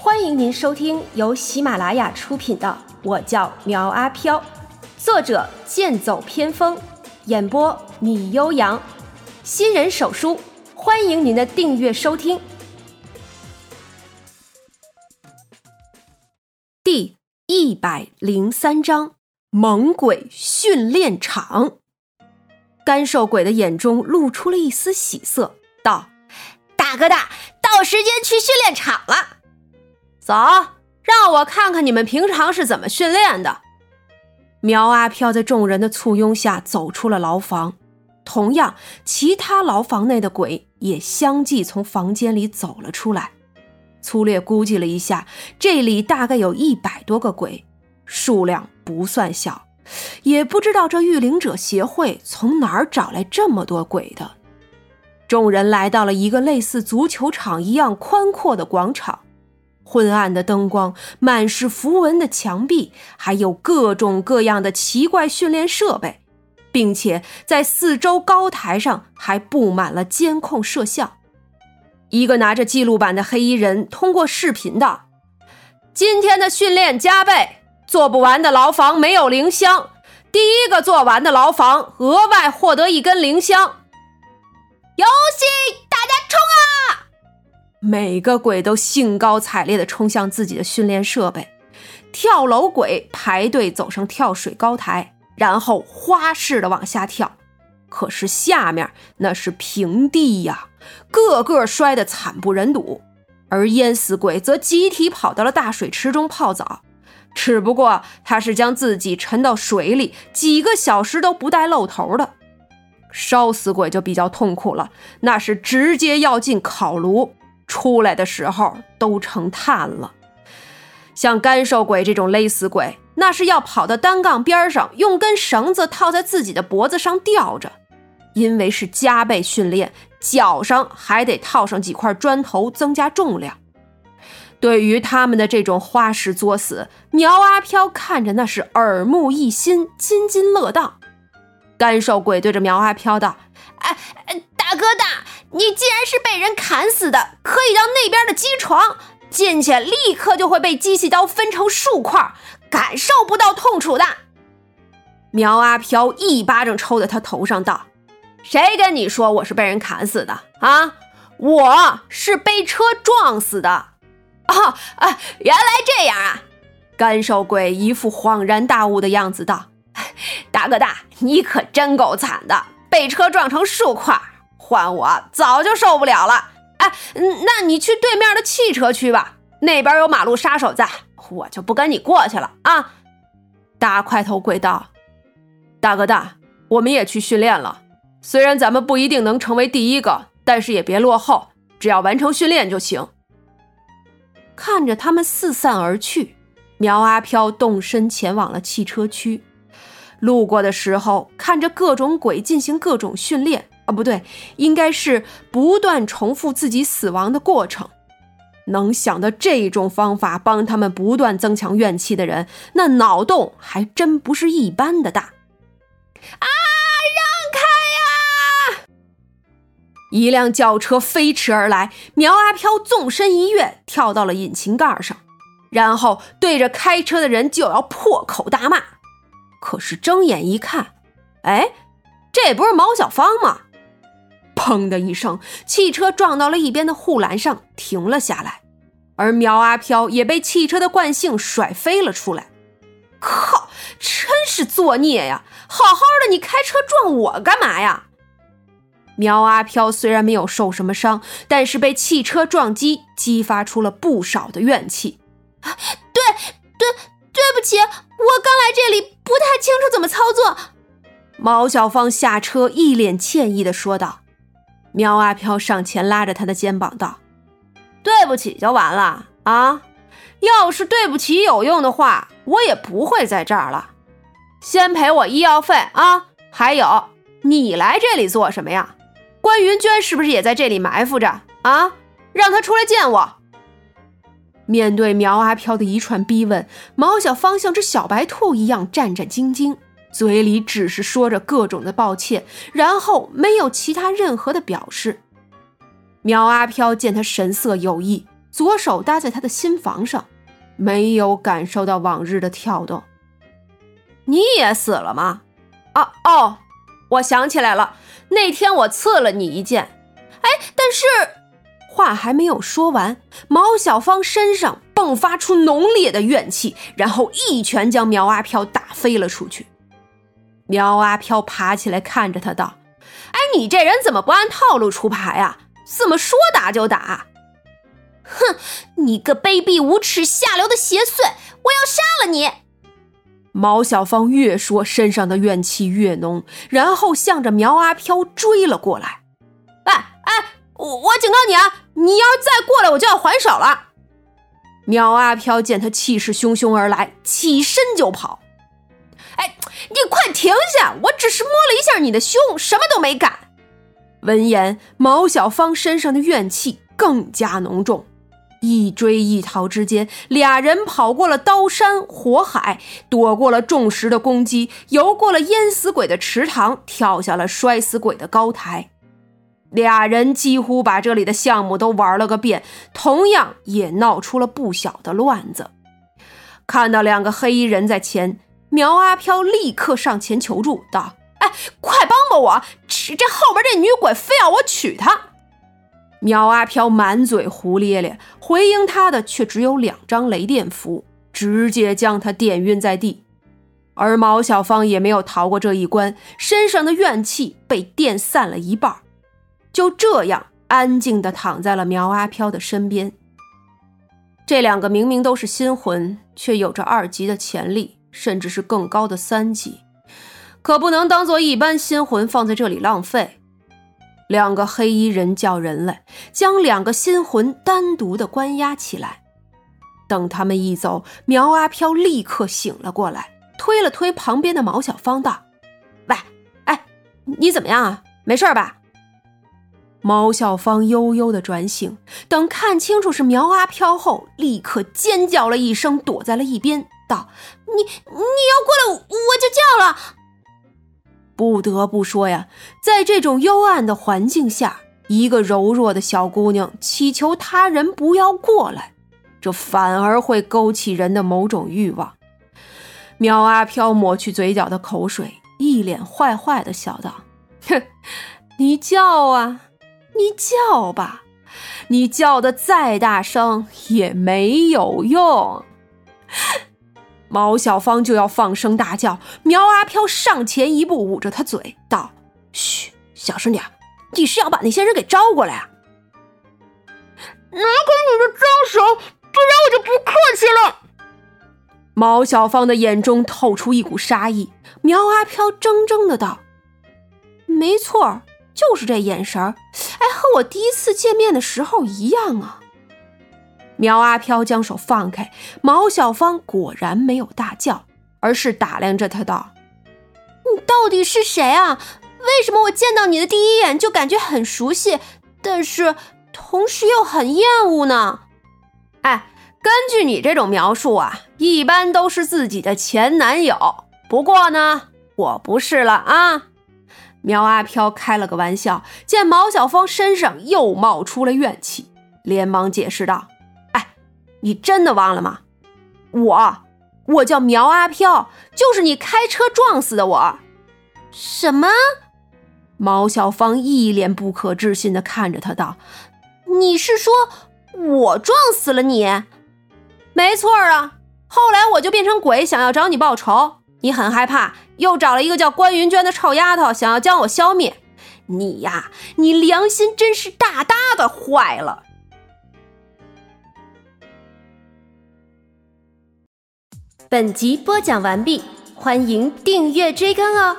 欢迎您收听由喜马拉雅出品的《我叫苗阿飘》，作者剑走偏锋，演播米悠扬，新人手书，欢迎您的订阅收听。第一百零三章：猛鬼训练场。干瘦鬼的眼中露出了一丝喜色，道：“大哥大，到时间去训练场了。走，让我看看你们平常是怎么训练的。”苗阿飘在众人的簇拥下走出了牢房，同样，其他牢房内的鬼也相继从房间里走了出来。粗略估计了一下，这里大概有一百多个鬼，数量不算小。也不知道这御灵者协会从哪儿找来这么多鬼的。众人来到了一个类似足球场一样宽阔的广场，昏暗的灯光，满是符文的墙壁，还有各种各样的奇怪训练设备，并且在四周高台上还布满了监控摄像。一个拿着记录板的黑衣人通过视频道：“今天的训练加倍。”做不完的牢房没有灵香，第一个做完的牢房额外获得一根灵香。游戏，大家冲啊！每个鬼都兴高采烈地冲向自己的训练设备。跳楼鬼排队走上跳水高台，然后花式的往下跳。可是下面那是平地呀，个个摔得惨不忍睹。而淹死鬼则集体跑到了大水池中泡澡。只不过他是将自己沉到水里几个小时都不带露头的，烧死鬼就比较痛苦了，那是直接要进烤炉，出来的时候都成炭了。像干瘦鬼这种勒死鬼，那是要跑到单杠边上，用根绳子套在自己的脖子上吊着，因为是加倍训练，脚上还得套上几块砖头增加重量。对于他们的这种花式作死，苗阿飘看着那是耳目一新，津津乐道。干瘦鬼对着苗阿飘道：“哎，大哥大，你既然是被人砍死的，可以到那边的机床进去，立刻就会被机器刀分成数块，感受不到痛楚的。”苗阿飘一巴掌抽在他头上道：“谁跟你说我是被人砍死的啊？我是被车撞死的。”哦啊，原来这样啊！干瘦鬼一副恍然大悟的样子道：“大哥大，你可真够惨的，被车撞成数块，换我早就受不了了。哎，那你去对面的汽车区吧，那边有马路杀手在，我就不跟你过去了啊！”大块头鬼道：“大哥大，我们也去训练了，虽然咱们不一定能成为第一个，但是也别落后，只要完成训练就行。”看着他们四散而去，苗阿飘动身前往了汽车区。路过的时候，看着各种鬼进行各种训练，啊，不对，应该是不断重复自己死亡的过程。能想到这种方法帮他们不断增强怨气的人，那脑洞还真不是一般的大。啊！让开呀一辆轿车飞驰而来，苗阿飘纵身一跃，跳到了引擎盖上，然后对着开车的人就要破口大骂。可是睁眼一看，哎，这不是毛小芳吗？砰的一声，汽车撞到了一边的护栏上，停了下来，而苗阿飘也被汽车的惯性甩飞了出来。靠，真是作孽呀！好好的，你开车撞我干嘛呀？苗阿飘虽然没有受什么伤，但是被汽车撞击，激发出了不少的怨气。对对，对不起，我刚来这里，不太清楚怎么操作。毛小芳下车，一脸歉意的说道。苗阿飘上前拉着他的肩膀道：“对不起就完了啊！要是对不起有用的话，我也不会在这儿了。先赔我医药费啊！还有，你来这里做什么呀？”关云娟是不是也在这里埋伏着啊？让她出来见我。面对苗阿飘的一串逼问，毛小芳像只小白兔一样战战兢兢，嘴里只是说着各种的抱歉，然后没有其他任何的表示。苗阿飘见他神色有异，左手搭在他的心房上，没有感受到往日的跳动。你也死了吗？啊哦，我想起来了，那天我刺了你一剑。哎，但是话还没有说完，毛小芳身上迸发出浓烈的怨气，然后一拳将苗阿飘打飞了出去。苗阿飘爬起来看着他道：“哎，你这人怎么不按套路出牌啊？怎么说打就打？哼，你个卑鄙无耻、下流的邪祟，我要杀了你！”毛小芳越说，身上的怨气越浓，然后向着苗阿飘追了过来。哎哎，我我警告你啊！你要是再过来，我就要还手了。苗阿飘见他气势汹汹而来，起身就跑。哎，你快停下！我只是摸了一下你的胸，什么都没干。闻言，毛小芳身上的怨气更加浓重。一追一逃之间，俩人跑过了刀山火海，躲过了众石的攻击，游过了淹死鬼的池塘，跳下了摔死鬼的高台。俩人几乎把这里的项目都玩了个遍，同样也闹出了不小的乱子。看到两个黑衣人在前，苗阿飘立刻上前求助道：“哎，快帮帮我！这这后边这女鬼非要我娶她。”苗阿飘满嘴胡咧咧，回应他的却只有两张雷电符，直接将他电晕在地。而毛小芳也没有逃过这一关，身上的怨气被电散了一半，就这样安静地躺在了苗阿飘的身边。这两个明明都是新魂，却有着二级的潜力，甚至是更高的三级，可不能当做一般新魂放在这里浪费。两个黑衣人叫人来，将两个新魂单独的关押起来。等他们一走，苗阿飘立刻醒了过来，推了推旁边的毛小芳，道：“喂，哎，你怎么样啊？没事吧？”毛小芳悠悠的转醒，等看清楚是苗阿飘后，立刻尖叫了一声，躲在了一边，道：“你你要过来，我就叫了。”不得不说呀，在这种幽暗的环境下，一个柔弱的小姑娘祈求他人不要过来，这反而会勾起人的某种欲望。苗阿飘抹去嘴角的口水，一脸坏坏的笑道：“哼，你叫啊，你叫吧，你叫的再大声也没有用。” 毛小芳就要放声大叫，苗阿飘上前一步，捂着她嘴道：“嘘，小声点，你是要把那些人给招过来啊？”拿开你的脏手，不然我就不客气了。毛小芳的眼中透出一股杀意，苗阿飘怔怔的道：“没错，就是这眼神儿，哎，和我第一次见面的时候一样啊。”苗阿飘将手放开，毛小芳果然没有大叫，而是打量着他道：“你到底是谁啊？为什么我见到你的第一眼就感觉很熟悉，但是同时又很厌恶呢？”哎，根据你这种描述啊，一般都是自己的前男友。不过呢，我不是了啊。苗阿飘开了个玩笑，见毛小芳身上又冒出了怨气，连忙解释道。你真的忘了吗？我，我叫苗阿飘，就是你开车撞死的我。什么？毛小芳一脸不可置信的看着他道：“你是说我撞死了你？没错啊。后来我就变成鬼，想要找你报仇，你很害怕，又找了一个叫关云娟的臭丫头，想要将我消灭。你呀，你良心真是大大的坏了。”本集播讲完毕，欢迎订阅追更哦。